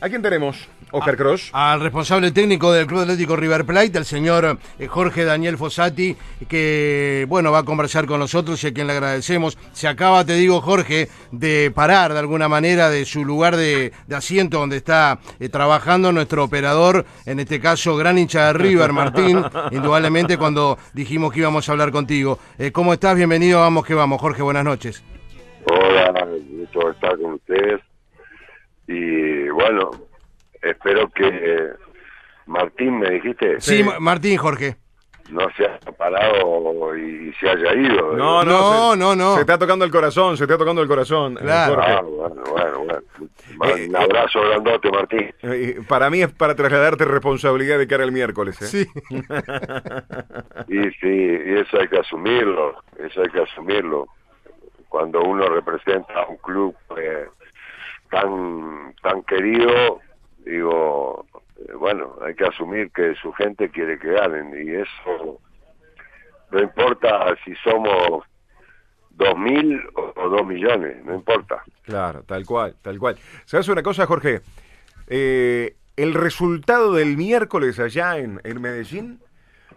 ¿A quién tenemos? Oscar Cross. Al responsable técnico del Club Atlético River Plate, el señor eh, Jorge Daniel Fossati, que bueno va a conversar con nosotros y a quien le agradecemos. Se acaba, te digo, Jorge, de parar de alguna manera de su lugar de, asiento donde está eh, trabajando nuestro operador, en este caso gran hincha de River, Martín, indudablemente cuando dijimos que íbamos a hablar contigo. Eh, ¿Cómo estás? Bienvenido, vamos que vamos. Jorge, buenas noches. Hola, gusto estar con ustedes y bueno, espero que Martín, me dijiste. Sí, Martín, Jorge. No se haya parado y se haya ido. No, no, no, no, Se está tocando el corazón, se está tocando el corazón. Eh, claro. Ah, bueno, bueno, bueno. Eh, un abrazo grandote, Martín. Eh, para mí es para trasladarte responsabilidad de cara al miércoles. ¿eh? Sí. y sí, y eso hay que asumirlo, eso hay que asumirlo. Cuando uno representa a un club tan, tan querido, digo, eh, bueno, hay que asumir que su gente quiere que ganen y eso no importa si somos dos mil o, dos millones, no importa. Claro, tal cual, tal cual. ¿Sabes una cosa, Jorge? Eh, el resultado del miércoles allá en, en Medellín,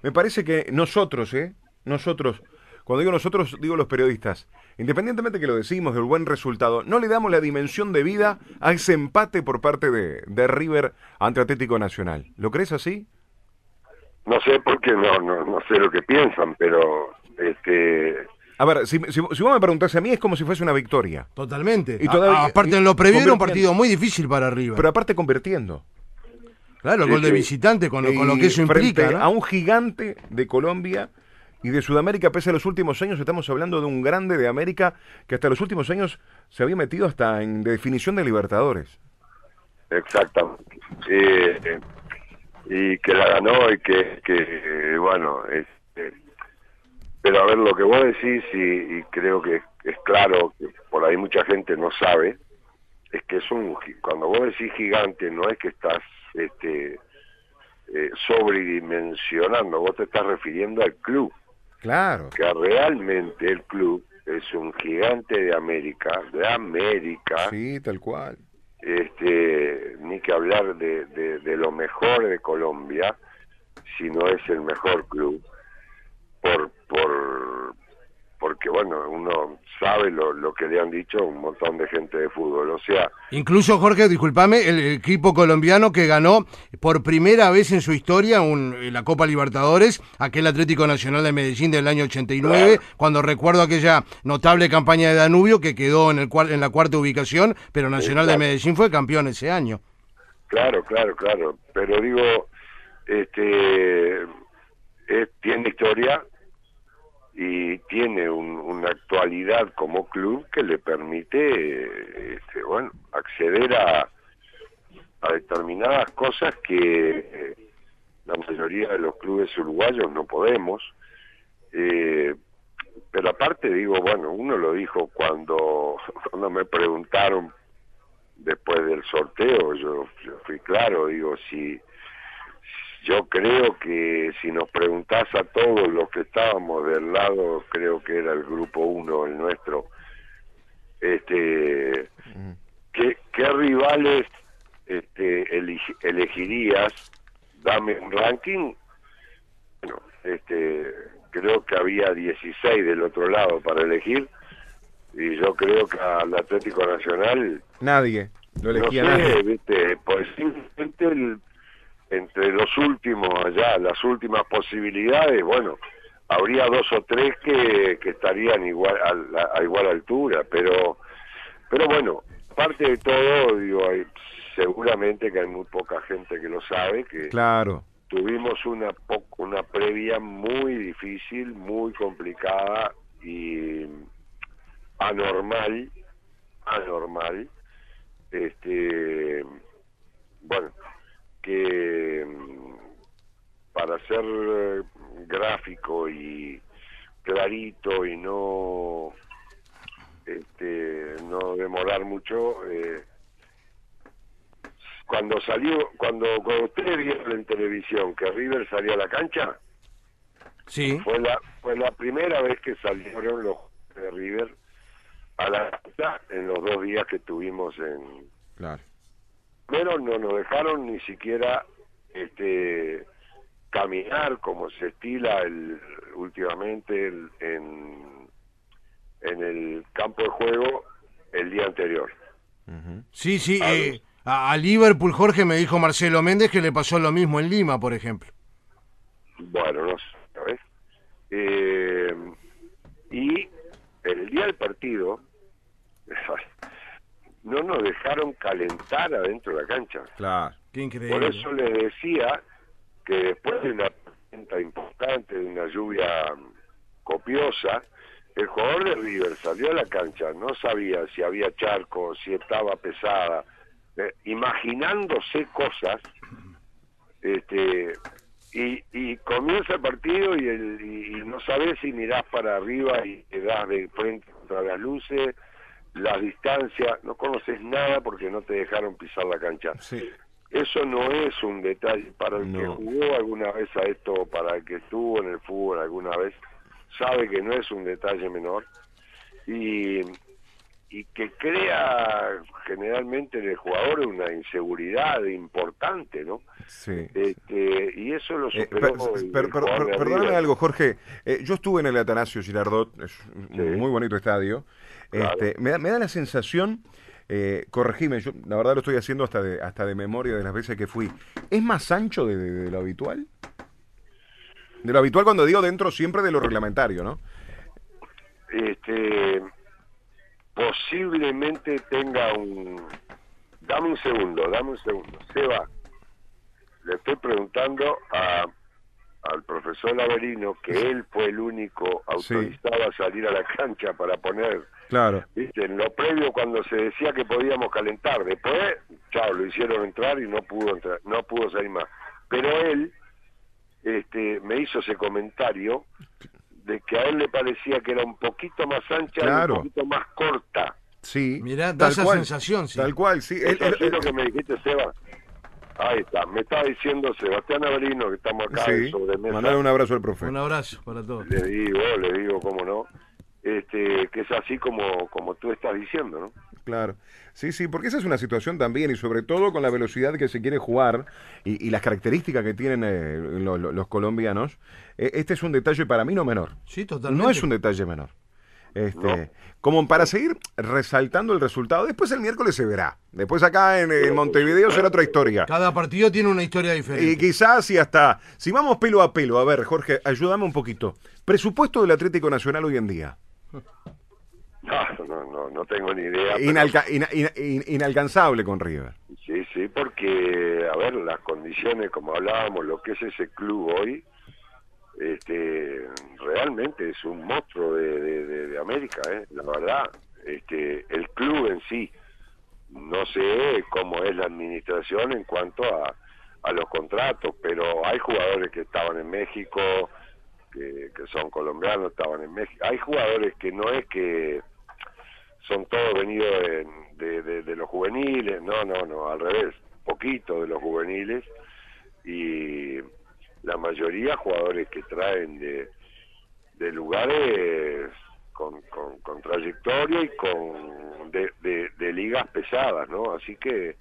me parece que nosotros, ¿eh? Nosotros cuando digo nosotros, digo los periodistas. Independientemente que lo decimos del buen resultado, no le damos la dimensión de vida a ese empate por parte de, de River ante Atlético Nacional. ¿Lo crees así? No sé por qué, no, no, no sé lo que piensan, pero este a ver, si, si, vos me preguntás a mí, es como si fuese una victoria. Totalmente. Y todavía, aparte, en lo previo era un partido muy difícil para River. Pero aparte convirtiendo. Claro, el gol de visitante con, con, lo que eso implica. A un gigante de Colombia y de Sudamérica, pese a los últimos años, estamos hablando de un grande de América que hasta los últimos años se había metido hasta en definición de Libertadores. Exactamente. y que la ganó y que, que bueno, este, pero a ver, lo que vos decís, y, creo que es claro, que por ahí mucha gente no sabe, es que es un, cuando vos decís gigante, no es que estás este, eh, sobredimensionando, vos te estás refiriendo al club. Claro. Que realmente el club es un gigante de América, de América. Sí, tal cual. Este, ni que hablar de, de lo mejor de Colombia, si no es el mejor club, por, por, porque bueno, uno sabe lo, lo, que le han dicho un montón de gente de fútbol, o sea... Incluso, Jorge, discúlpame, el equipo colombiano que ganó por primera vez en su historia un, la Copa Libertadores, aquel Atlético Nacional de Medellín del año 89, cuando recuerdo aquella notable campaña de Danubio que quedó en, el, en la cuarta ubicación, pero Nacional de Medellín fue campeón ese año. Claro, claro, claro, pero digo, este, tiene historia, y tiene una actualidad como club que le permite este, bueno acceder a, a determinadas cosas que eh, la mayoría de los clubes uruguayos no podemos. Eh, pero aparte digo bueno uno lo dijo cuando cuando me preguntaron después del sorteo yo fui claro digo si yo creo que si nos preguntás a todos los que estábamos del lado, creo que era el grupo uno, el nuestro, este, mm. ¿qué, rivales este, elegirías? Dame un ranking. Bueno, este, creo que había 16 del otro lado para elegir y yo creo que al Atlético Nacional nadie lo elegía no nadie. ¿viste? Pues simplemente el entre los últimos allá, las últimas posibilidades, bueno, habría dos o tres que, que estarían igual a, igual altura, pero pero bueno, aparte de todo, digo, hay, seguramente que hay muy poca gente que lo sabe, que claro. tuvimos una una previa muy difícil, muy complicada y anormal, anormal, este, bueno, que mm, para ser eh, gráfico y clarito y no este, no demorar mucho eh, cuando salió cuando, cuando ustedes vieron en televisión que River salió a la cancha sí. fue la fue la primera vez que salieron los de River a la cancha en los dos días que tuvimos en claro primero no nos dejaron ni siquiera este caminar como se estila el, últimamente en, en el campo de juego el día anterior. Sí, sí, eh, a, Liverpool, Jorge, me dijo Marcelo Méndez que le pasó lo mismo en Lima, por ejemplo. Bueno, no sé, ¿sabes? Eh, y el día del partido no nos dejaron calentar adentro de la cancha. Claro, qué increíble. Por eso les decía que después de una tormenta importante, de una lluvia copiosa, el jugador de River salió a la cancha, no sabía si había charco, si estaba pesada, eh, imaginándose cosas, este, y, y comienza el partido y, el, y, no sabes si mirás para arriba y te das de frente contra las luces, la distancia, no conoces nada porque no te dejaron pisar la cancha. Eso no es un detalle para el que jugó alguna vez a esto, para el que estuvo en el fútbol alguna vez sabe que no es un detalle menor y, y que crea generalmente en el jugador una inseguridad importante, ¿no? Sí. Este, y eso lo eh, superó. perdóname algo, Jorge. Eh, yo estuve en el Atanasio Girardot, es un muy bonito estadio. Este, me, da, me da la sensación. Eh, corregime, yo la verdad lo estoy haciendo hasta de, hasta de memoria de las veces que fui. ¿Es más ancho de lo habitual? De lo habitual cuando digo dentro siempre de lo reglamentario, ¿no? Este, posiblemente tenga un... Dame un segundo, dame un segundo. Seba, le estoy preguntando a, al profesor Laverino que él fue el único autorizado a salir a la cancha para poner... Claro. ¿viste? En lo previo cuando se decía que podíamos calentar. Después, chao, lo hicieron entrar y no pudo entrar, no pudo salir más. Pero él este, me hizo ese comentario de que a él le parecía que era un poquito más ancha y un poquito más corta. Sí, Mirá, da esa sensación, sí. Tal cual, sí. es lo que me dijiste, Seba. Ahí está, me está diciendo Sebastián Averino que estamos acá sobre mesa. Mandar un abrazo al profe. Un abrazo para todos. Le digo, le digo, cómo no. Este, que es así como, como tú estás diciendo, ¿no? Claro. Sí, sí, porque esa es una situación también y sobre todo con la velocidad que se quiere jugar y, las características que tienen eh, los colombianos, eh, este es un detalle para mí no menor. Sí, totalmente. No es un detalle menor. Este, Como para seguir resaltando el resultado. Después el miércoles se verá. Después acá en, Montevideo será otra historia. Cada partido tiene una historia diferente. Y quizás y hasta, si vamos pelo a pelo, a ver, Jorge, ayúdame un poquito. Presupuesto del Atlético Nacional hoy en día. No, no, no, no tengo ni idea. inalcanzable con River. Sí, sí, porque, a ver, las condiciones, como hablábamos, lo que es ese club hoy, este, realmente es un monstruo de, de, América, ¿eh? la verdad. Este, el club en sí, no sé cómo es la administración en cuanto a, a los contratos, pero hay jugadores que estaban en México, que, son colombianos, estaban en México. Hay jugadores que no es que son todos venidos de, de, los juveniles, no, no, no, al revés, poquito de los juveniles y la mayoría jugadores que traen de, de lugares con, con, trayectoria y con de, de, ligas pesadas, ¿no? Así que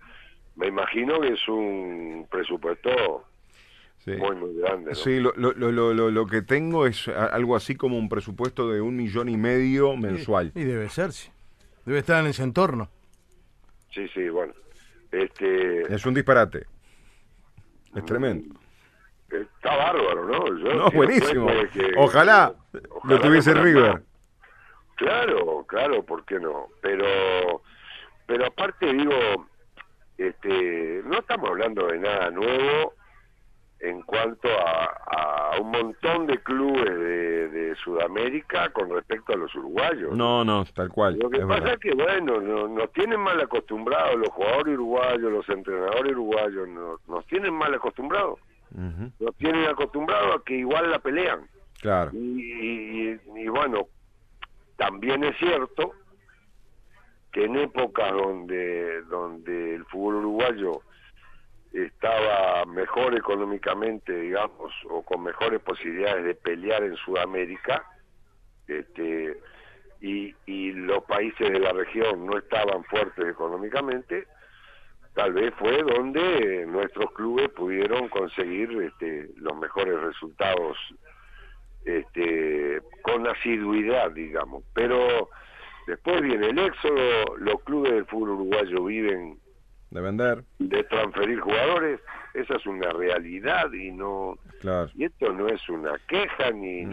me imagino que es un presupuesto muy, muy grande. ¿no? Sí, lo, lo, lo, lo, que tengo es algo así como un presupuesto de un millón y medio mensual. Y, debe ser, sí. Debe estar en ese entorno. Sí, sí, bueno. Este... Es un disparate. Es tremendo. Mm, está bárbaro, ¿no? no, buenísimo. ojalá, lo tuviese River. Claro, claro, ¿por qué no? Pero, pero aparte digo, este, no estamos hablando de nada nuevo en cuanto a, un montón de clubes de, Sudamérica con respecto a los uruguayos. No, no, tal cual. Lo que pasa es que, bueno, nos tienen mal acostumbrados los jugadores uruguayos, los entrenadores uruguayos, nos, tienen mal acostumbrados. Nos tienen acostumbrados a que igual la pelean. Claro. Y, y, bueno, también es cierto que en épocas donde, donde el fútbol uruguayo estaba mejor económicamente, digamos, o con mejores posibilidades de pelear en Sudamérica, este, y, y los países de la región no estaban fuertes económicamente, tal vez fue donde nuestros clubes pudieron conseguir este, los mejores resultados este, con asiduidad, digamos. Pero después viene el éxodo, los clubes del fútbol uruguayo viven de vender, de transferir jugadores, esa es una realidad y no y esto no es una queja ni,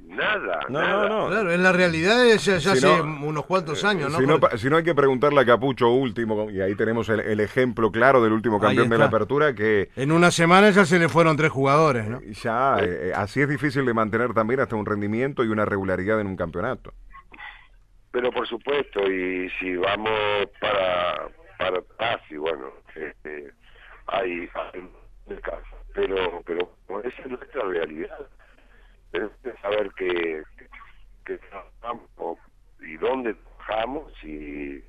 nada. No, no, no. Claro, en la realidad es ya, hace unos cuantos eh, años, ¿no? Si, no, si no hay que preguntarle a Capucho último, y ahí tenemos el, ejemplo claro del último campeón de la apertura que... En una semana ya se le fueron tres jugadores, ¿no? Ya, eh, así es difícil de mantener también hasta un rendimiento y una regularidad en un campeonato. Pero por supuesto, y si vamos para, para atrás, y bueno, este, hay, hay pero pero esa es nuestra realidad. Tenemos que saber que, que, trabajamos y dónde trabajamos y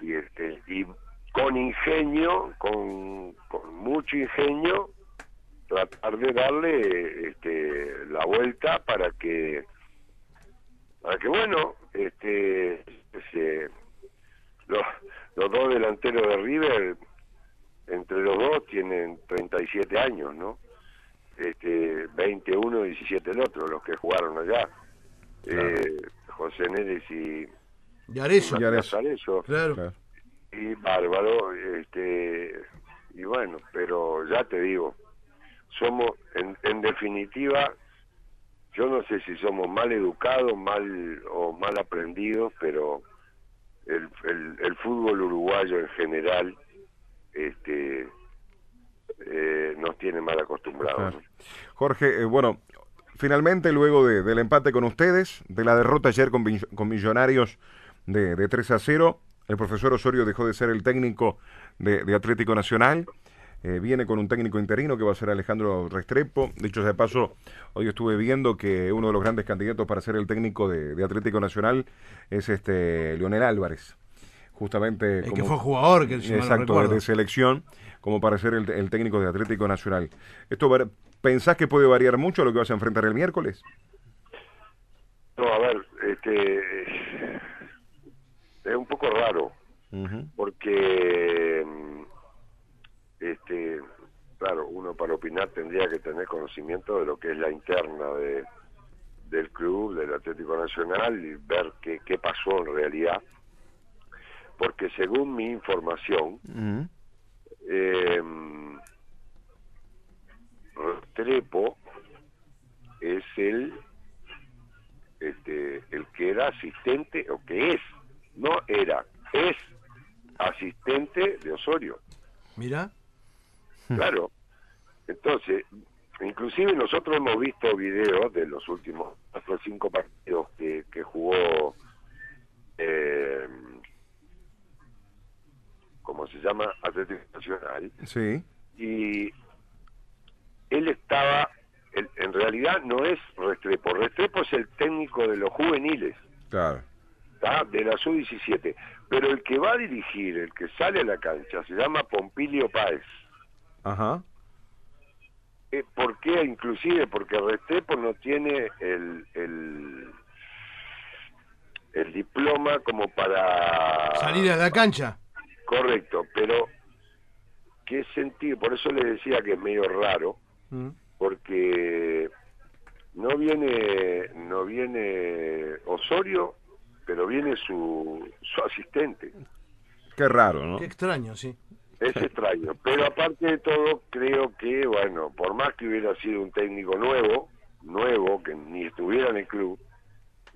y este y con ingenio con, con mucho ingenio tratar de darle este la vuelta para que para que bueno este los, los dos delanteros de River entre los dos tienen 37 años, ¿no? Este, 20 uno, 17 el otro, los que jugaron allá. Eh, José Neres y... Y Arezo. Claro. Y Bárbaro, este, y bueno, pero ya te digo, somos, en, en definitiva, yo no sé si somos mal educados, mal o mal aprendidos, pero el, el, fútbol uruguayo en general este, eh, nos tiene mal acostumbrados. Jorge, eh, bueno, finalmente luego del empate con ustedes, de la derrota ayer con, con Millonarios de, de, 3 a 0, el profesor Osorio dejó de ser el técnico de, Atlético Nacional. Eh, viene con un técnico interino que va a ser Alejandro Restrepo. Dicho sea de paso, hoy estuve viendo que uno de los grandes candidatos para ser el técnico de, Atlético Nacional es este Leonel Álvarez justamente... El que fue jugador, que Exacto, de selección, como para ser el, técnico de Atlético Nacional. ¿Esto pensás que puede variar mucho lo que vas a enfrentar el miércoles? No, a ver, este, es un poco raro, porque, este, claro, uno para opinar tendría que tener conocimiento de lo que es la interna de, del club, del Atlético Nacional, y ver qué, qué pasó en realidad porque según mi información, eh, Trepo es el este, el que era asistente o que es, no era, es asistente de Osorio. Mira. Claro. Entonces, inclusive nosotros hemos visto videos de los últimos cuatro o cinco partidos que, que jugó eh, como se llama Atlético Nacional. Sí. Y él estaba, en realidad no es Restrepo, Restrepo es el técnico de los juveniles. Claro. De la sub-17. Pero el que va a dirigir, el que sale a la cancha, se llama Pompilio Páez. Ajá. Eh, ¿Por qué? Inclusive porque Restrepo no tiene el, el, el diploma como para... Salir a la cancha. Correcto, pero ¿qué sentido? Por eso le decía que es medio raro, mm. porque no viene no viene Osorio, pero viene su, su asistente. Qué raro, ¿no? Qué extraño, sí. Es extraño, pero aparte de todo, creo que, bueno, por más que hubiera sido un técnico nuevo, nuevo, que ni estuviera en el club,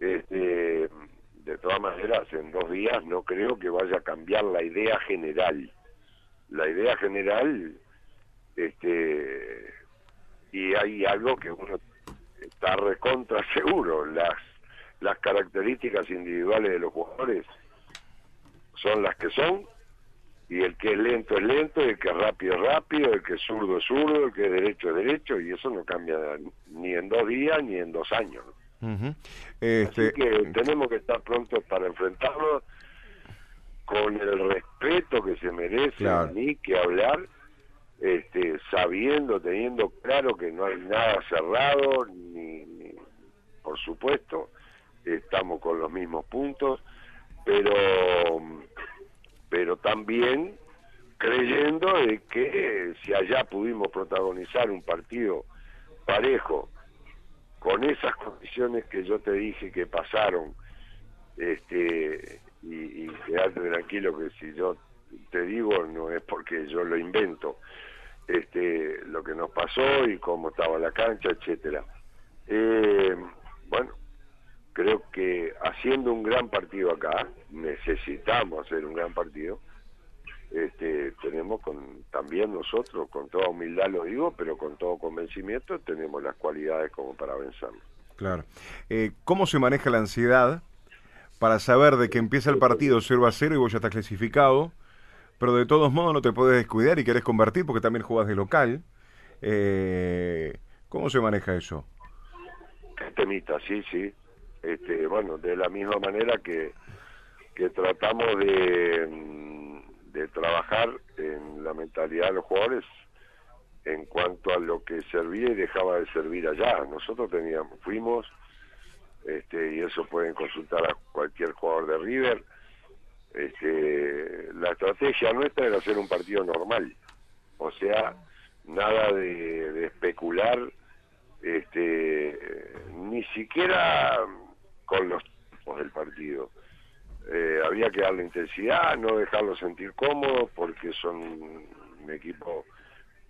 este, de todas maneras, en dos días no creo que vaya a cambiar la idea general. La idea general, este, y hay algo que uno está recontra seguro, las, las características individuales de los jugadores son las que son, y el que es lento es lento, el que es rápido es rápido, el que es zurdo es zurdo, el que es derecho es derecho, y eso no cambia ni en dos días ni en dos años. Este... Así que tenemos que estar prontos para enfrentarlo con el respeto que se merece, ni que hablar, este, sabiendo, teniendo claro que no hay nada cerrado, ni, por supuesto, estamos con los mismos puntos, pero, pero también creyendo de que si allá pudimos protagonizar un partido parejo con esas condiciones que yo te dije que pasaron este y, y quedarte tranquilo que si yo te digo no es porque yo lo invento este lo que nos pasó y cómo estaba la cancha etcétera. Eh, bueno creo que haciendo un gran partido acá necesitamos hacer un gran partido este, tenemos con, también nosotros, con toda humildad lo digo, pero con todo convencimiento, tenemos las cualidades como para vencerlo. Claro. Eh, ¿Cómo se maneja la ansiedad para saber de que empieza el partido 0 a 0 y vos ya estás clasificado, pero de todos modos no te puedes descuidar y querés convertir porque también jugás de local? Eh, ¿Cómo se maneja eso? Temita, sí, sí. Este, bueno, de la misma manera que, que tratamos de de trabajar en la mentalidad de los jugadores en cuanto a lo que servía y dejaba de servir allá. Nosotros teníamos, fuimos, este, y eso pueden consultar a cualquier jugador de River, este, la estrategia nuestra era hacer un partido normal, o sea, nada de, de especular, este, ni siquiera con los tiempos del partido eh, había que darle intensidad, no dejarlo sentir cómodo, porque son un equipo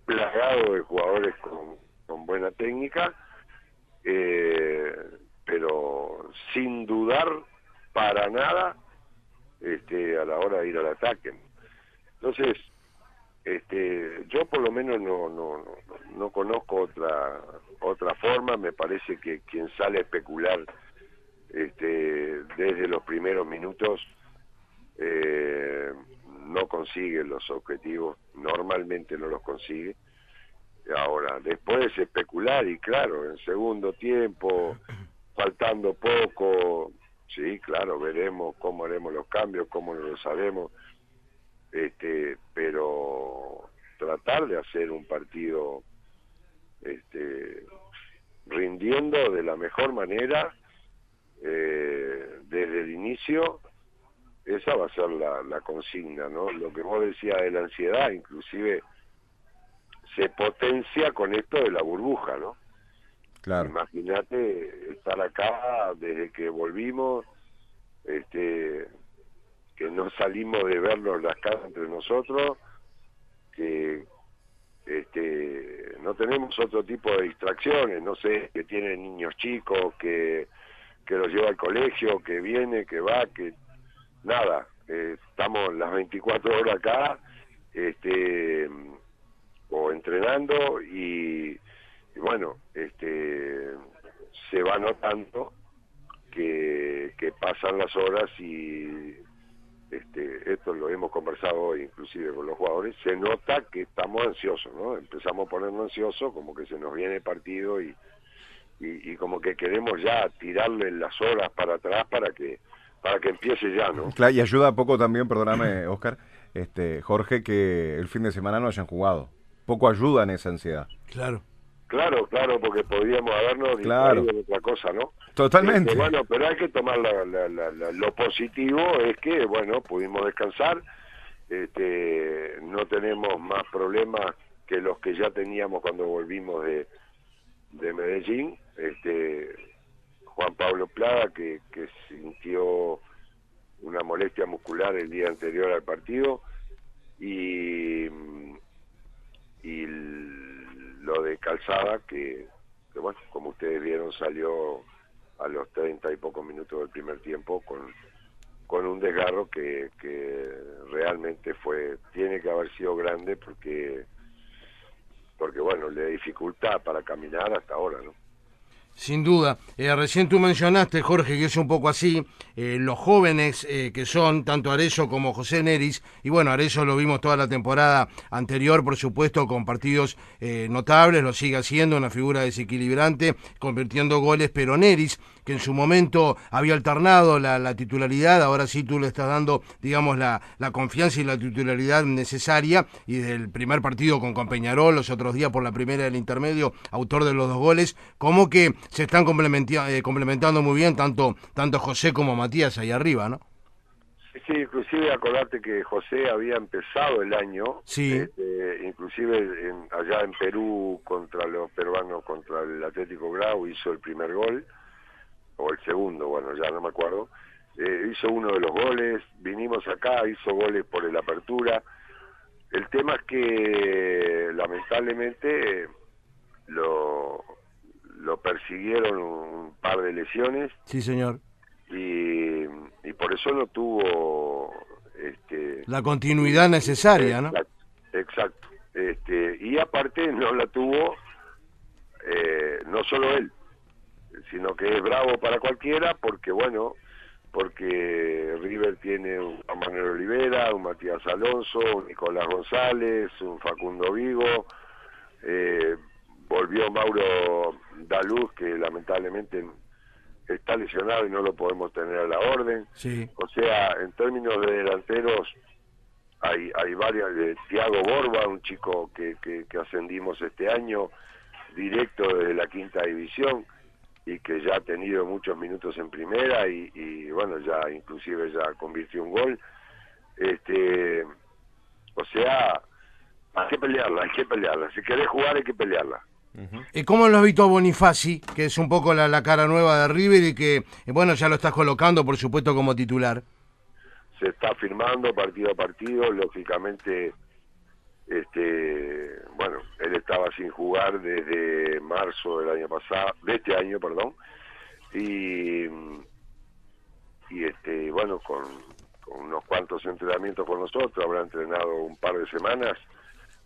plagado de jugadores con, buena técnica, eh, pero sin dudar para nada este, a la hora de ir al ataque. Entonces, este, yo por lo menos no, no, no, no conozco otra, otra forma, me parece que quien sale a especular este, desde los primeros minutos eh, no consigue los objetivos, normalmente no los consigue. Ahora, después especular y claro, en segundo tiempo, faltando poco, sí, claro, veremos cómo haremos los cambios, cómo no lo sabemos, este, pero tratar de hacer un partido este, rindiendo de la mejor manera eh, desde el inicio, esa va a ser la, la consigna, ¿no? Lo que vos decías de la ansiedad, inclusive se potencia con esto de la burbuja, ¿no? Claro. Imagínate estar acá desde que volvimos, este, que no salimos de vernos las casas entre nosotros, que este, no tenemos otro tipo de distracciones, no sé, que tienen niños chicos, que que los lleva al colegio, que viene, que va, que nada, eh, estamos las 24 horas acá, este, o entrenando y, bueno, este, se va notando que, que pasan las horas y este, esto lo hemos conversado hoy inclusive con los jugadores, se nota que estamos ansiosos, ¿no? Empezamos a ponernos ansiosos, como que se nos viene el partido y, y, como que queremos ya tirarle las horas para atrás para que para que empiece ya, ¿no? Claro, y ayuda poco también, perdóname, Oscar, este, Jorge, que el fin de semana no hayan jugado. Poco ayuda en esa ansiedad. Claro. Claro, claro, porque podríamos habernos claro. de otra cosa, ¿no? Totalmente. Este, bueno, pero hay que tomar lo positivo, es que, bueno, pudimos descansar, este, no tenemos más problemas que los que ya teníamos cuando volvimos de, de Medellín, este Juan Pablo Plada, que, que sintió una molestia muscular el día anterior al partido, y, y lo de Calzada, que, bueno, como ustedes vieron, salió a los treinta y pocos minutos del primer tiempo con, con un desgarro que, que realmente fue, tiene que haber sido grande porque porque bueno, le dificultad para caminar hasta ahora, ¿no? Sin duda. Eh, recién tú mencionaste, Jorge, que es un poco así, eh, los jóvenes eh, que son, tanto Arezo como José Neris, y bueno, Arezo lo vimos toda la temporada anterior, por supuesto, con partidos notables, lo sigue haciendo, una figura desequilibrante, convirtiendo goles, pero Neris, que en su momento había alternado la, titularidad, ahora sí tú le estás dando, digamos, la, la, confianza y la titularidad necesaria, y desde el primer partido con, con Peñarol, los otros días por la primera del intermedio, autor de los dos goles, como que se están complementando, eh, complementando muy bien tanto, tanto José como Matías ahí arriba, ¿no? Sí, sí, inclusive acordate que José había empezado el año, Sí. este, inclusive en- allá en Perú contra los peruanos, contra el Atlético Grau, hizo el primer gol, o el segundo, bueno, ya no me acuerdo, Eh, hizo uno de los goles, vinimos acá, hizo goles por el apertura. El tema es que lamentablemente lo, lo persiguieron un par de lesiones Sí, señor. y, y por eso no tuvo este La continuidad necesaria, ¿no? exacto, exacto. este y aparte no la tuvo eh, no solo él sino que es bravo para cualquiera porque bueno porque River tiene Juan Manuel Olivera, un Matías Alonso, un Nicolás González, un Facundo Vigo, eh, volvió Mauro Daluz, que lamentablemente está lesionado y no lo podemos tener a la orden. Sí. O sea, en términos de delanteros, hay, hay varias. de Tiago Borba, un chico que, que, que ascendimos este año, directo desde la quinta división, y que ya ha tenido muchos minutos en primera, y, y bueno, ya inclusive ya convirtió un gol. Este, o sea, hay que pelearla, hay que pelearla. Si querés jugar, hay que pelearla. Eh, ¿Cómo lo has visto a Bonifaci, que es un poco la, la cara nueva de River y que, eh, bueno, ya lo estás colocando, por supuesto, como titular? se está firmando partido a partido, lógicamente, este, bueno, él estaba sin jugar desde marzo del año pasado, de este año, perdón, y, y este, bueno, con, con unos cuantos entrenamientos con nosotros, habrá entrenado un par de semanas,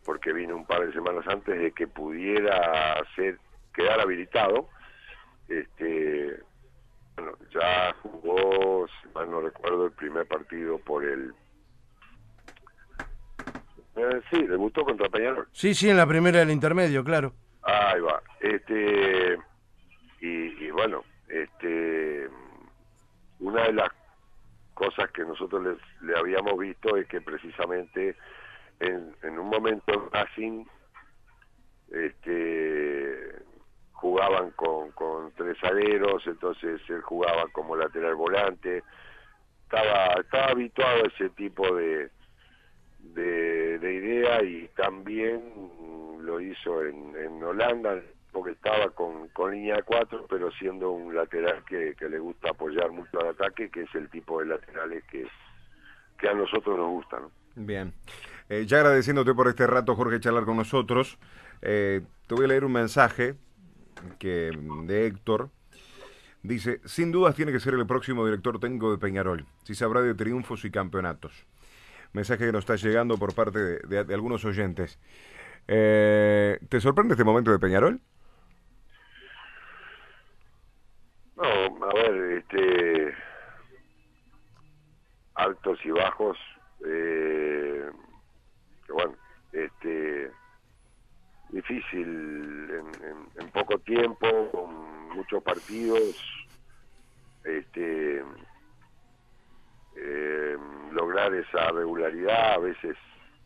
porque vino un par de semanas antes de que pudiera ser, quedar habilitado, este, bueno, ya jugó, si mal no recuerdo, el primer partido por el... Eh, sí, debutó contra Peñarol. Sí, sí, en la primera del intermedio, claro. Ahí va. Este, y, y bueno, este, una de las cosas que nosotros les- le habíamos visto es que precisamente en, en un momento en Racing este, jugaban con, con tres aleros, entonces él jugaba como lateral volante, estaba, estaba habituado a ese tipo de, de, de idea y también lo hizo en, en Holanda porque estaba con, con línea de cuatro pero siendo un lateral que, que le gusta apoyar mucho al ataque que es el tipo de laterales que, que a nosotros nos gustan. Bien. Eh, ya agradeciéndote por este rato, Jorge, charlar con nosotros. eh, te voy a leer un mensaje que de Héctor. Dice, sin dudas tiene que ser el próximo director técnico de Peñarol, si sabrá de triunfos y campeonatos. Mensaje que nos está llegando por parte de, algunos oyentes. Eh, ¿Te sorprende este momento de Peñarol? No, a ver, este altos y bajos, eh, bueno, este difícil en, en- en poco tiempo, con muchos partidos, este eh, lograr esa regularidad, a veces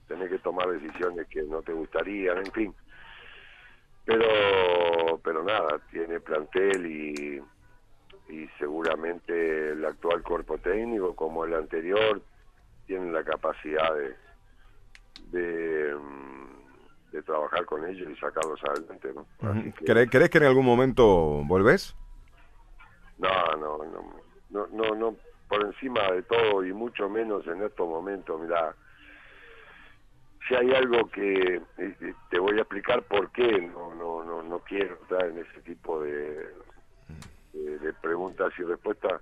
tener que tomar decisiones que no te gustarían, en fin. Pero, pero nada, tiene plantel y, y seguramente el actual cuerpo técnico como el anterior tienen la capacidad de de, mm, de trabajar con ellos y sacarlos adelante ¿no? Así que- ¿Cre- ¿Crees que en algún momento volvés? no no no no no no por encima de todo y mucho menos en estos momentos mira si hay algo que eh, te voy a explicar por qué no no no no quiero estar en ese tipo de de, de preguntas y respuestas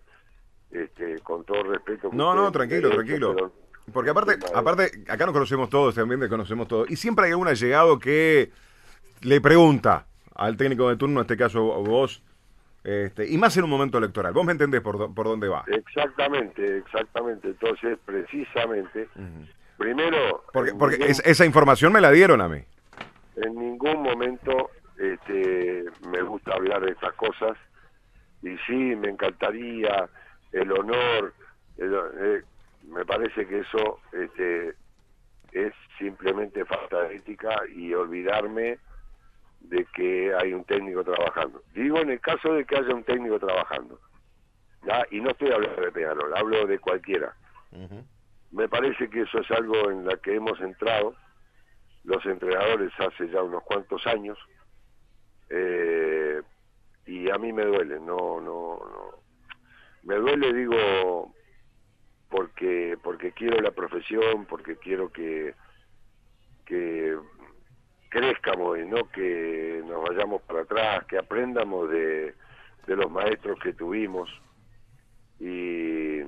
este con todo respeto No, no, tranquilo, tranquilo. pero- Porque aparte, aparte, acá nos conocemos todos, también te conocemos todos. Y siempre hay algún allegado que le pregunta al técnico de turno, en este caso vos, este, y más en un momento electoral. Vos me entendés por, por dónde va. exactamente exactamente entonces precisamente primero Porque, porque ningún- esa información me la dieron a mí. en ningún momento este, me gusta hablar de estas cosas y sí me encantaría el honor el- eh, me parece que eso este, es simplemente falta de ética y olvidarme de que hay un técnico trabajando digo en el caso de que haya un técnico trabajando ¿ya? y no estoy hablando de Peñarol hablo de cualquiera Me parece que eso es algo en la que hemos entrado los entrenadores hace ya unos cuantos años eh, y a mí me duele, no, no, no. Me duele, digo, porque porque quiero la profesión, porque quiero que que crezcamos y no que nos vayamos para atrás, que aprendamos de, de los maestros que tuvimos. Y,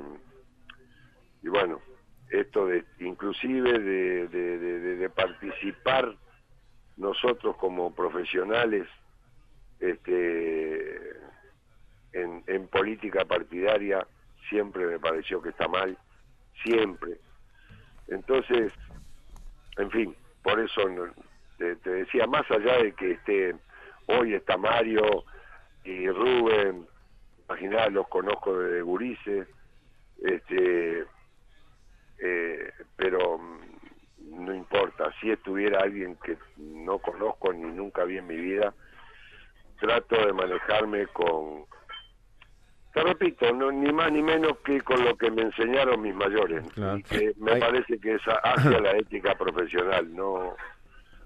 y bueno, esto de inclusive de, de, participar nosotros como profesionales este en, en política partidaria siempre me pareció que está mal siempre. Entonces en fin por eso te, decía más allá de que esté hoy está Mario y Rubén imaginá los conozco de Gurice este eh, pero mm, no importa, si estuviera alguien que no conozco ni nunca vi en mi vida, trato de manejarme con, te repito, no, ni más ni menos que con lo que me enseñaron mis mayores, y que me parece que es hacia la ética profesional, no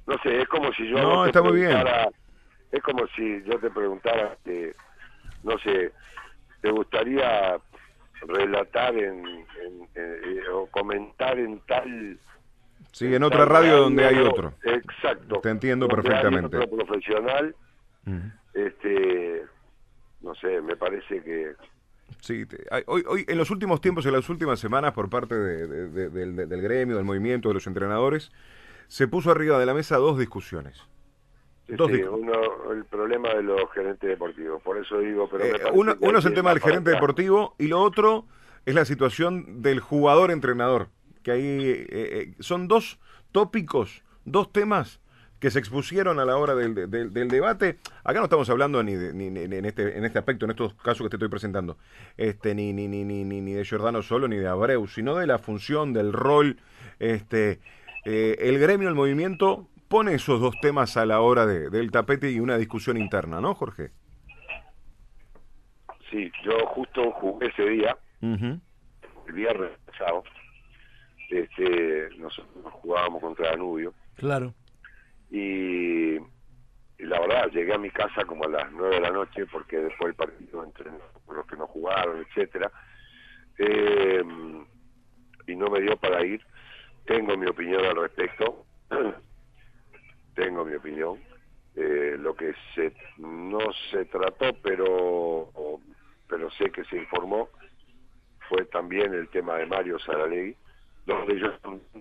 no sé, es como si yo no, está muy bien. es como si yo te preguntara que no sé, te gustaría relatar en, eh, o comentar en tal sí en otra radio donde hay otro. Exacto. Te entiendo perfectamente. otro profesional este no sé me parece que Sí, hoy, hoy, en los últimos tiempos, en las últimas semanas, por parte del, gremio, del movimiento, de los entrenadores, se puso arriba de la mesa dos discusiones. dos uno, el problema de los gerentes deportivos, por eso digo, pero eh, uno, uno es el tema del gerente deportivo y lo otro es la situación del jugador-entrenador, que ahí eh, eh, son dos tópicos, dos temas que se expusieron a la hora del, del, debate. Acá no estamos hablando ni, ni, en, este, en este aspecto, en estos casos que te estoy presentando, este, ni, ni, ni, ni, ni de Giordano solo, ni de Abreu, sino de la función, del rol. Este, eh, el gremio, el movimiento, pone esos dos temas a la hora del tapete y una discusión interna, ¿no, Jorge? Sí, yo justo jugué ese día el viernes pasado, este, nosotros jugábamos contra Danubio. Claro. Y, la verdad, llegué a mi casa como a las nueve de la noche, porque después el partido entre los que no jugaron, etcétera eh, y no me dio para ir. Tengo mi opinión al respecto. Tengo mi opinión. Eh, lo que se no se trató, pero pero sé que se informó fue también el tema de Mario Saralegui, donde yo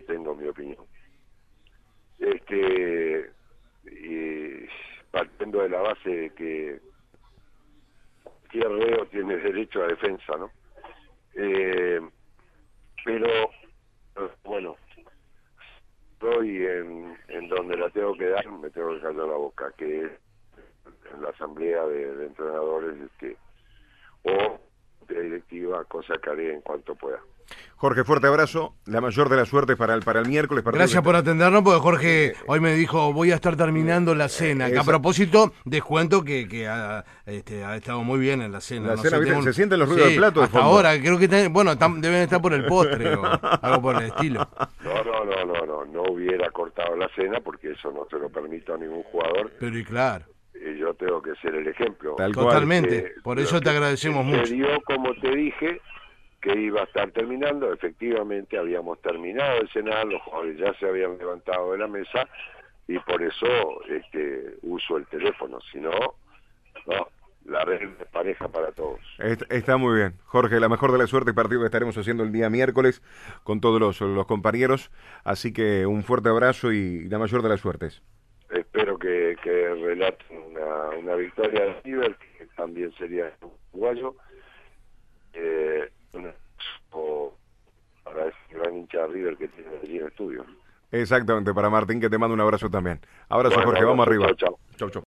tengo mi opinión. Este, y partiendo de la base de que cualquier reo tiene derecho a defensa, ¿no? Eh, pero, bueno, estoy en, en donde la tengo que dar, me tengo que callar la boca, que es en la asamblea de, de entrenadores, que o de directiva, cosa que haré en cuanto pueda. Jorge, fuerte abrazo, la mayor de las suertes para el, para el miércoles. Gracias por atendernos, porque Jorge hoy me dijo, voy a estar terminando la cena. a propósito, descuento que, que ha, este, ha, estado muy bien en la cena. se sienten los ruidos del plato hasta ahora, creo que, bueno, deben estar por el postre o algo por el estilo. No, no, no, no, no, no hubiera cortado la cena porque eso no se lo permite a ningún jugador. Pero y claro yo tengo que ser el ejemplo. Totalmente, por eso te agradecemos mucho. Se dio, como te dije, que iba a estar terminando, efectivamente habíamos terminado de cenar, los jugadores ya se habían levantado de la mesa y por eso este, uso el teléfono, si no, no, la red es pareja para todos. Está, muy bien. Jorge, la mejor de la suerte, partido que estaremos haciendo el día miércoles con todos los, los compañeros. Así que un fuerte abrazo y la mayor de las suertes espero que, que relaten una, una, victoria de River, que también sería uruguayo. Eh, o para ese gran hincha de River que tiene allí en el estudio. Exactamente, para Martín, que te mando un abrazo también. Abrazo, Jorge, vamos arriba. Chau, chau. chau, chau.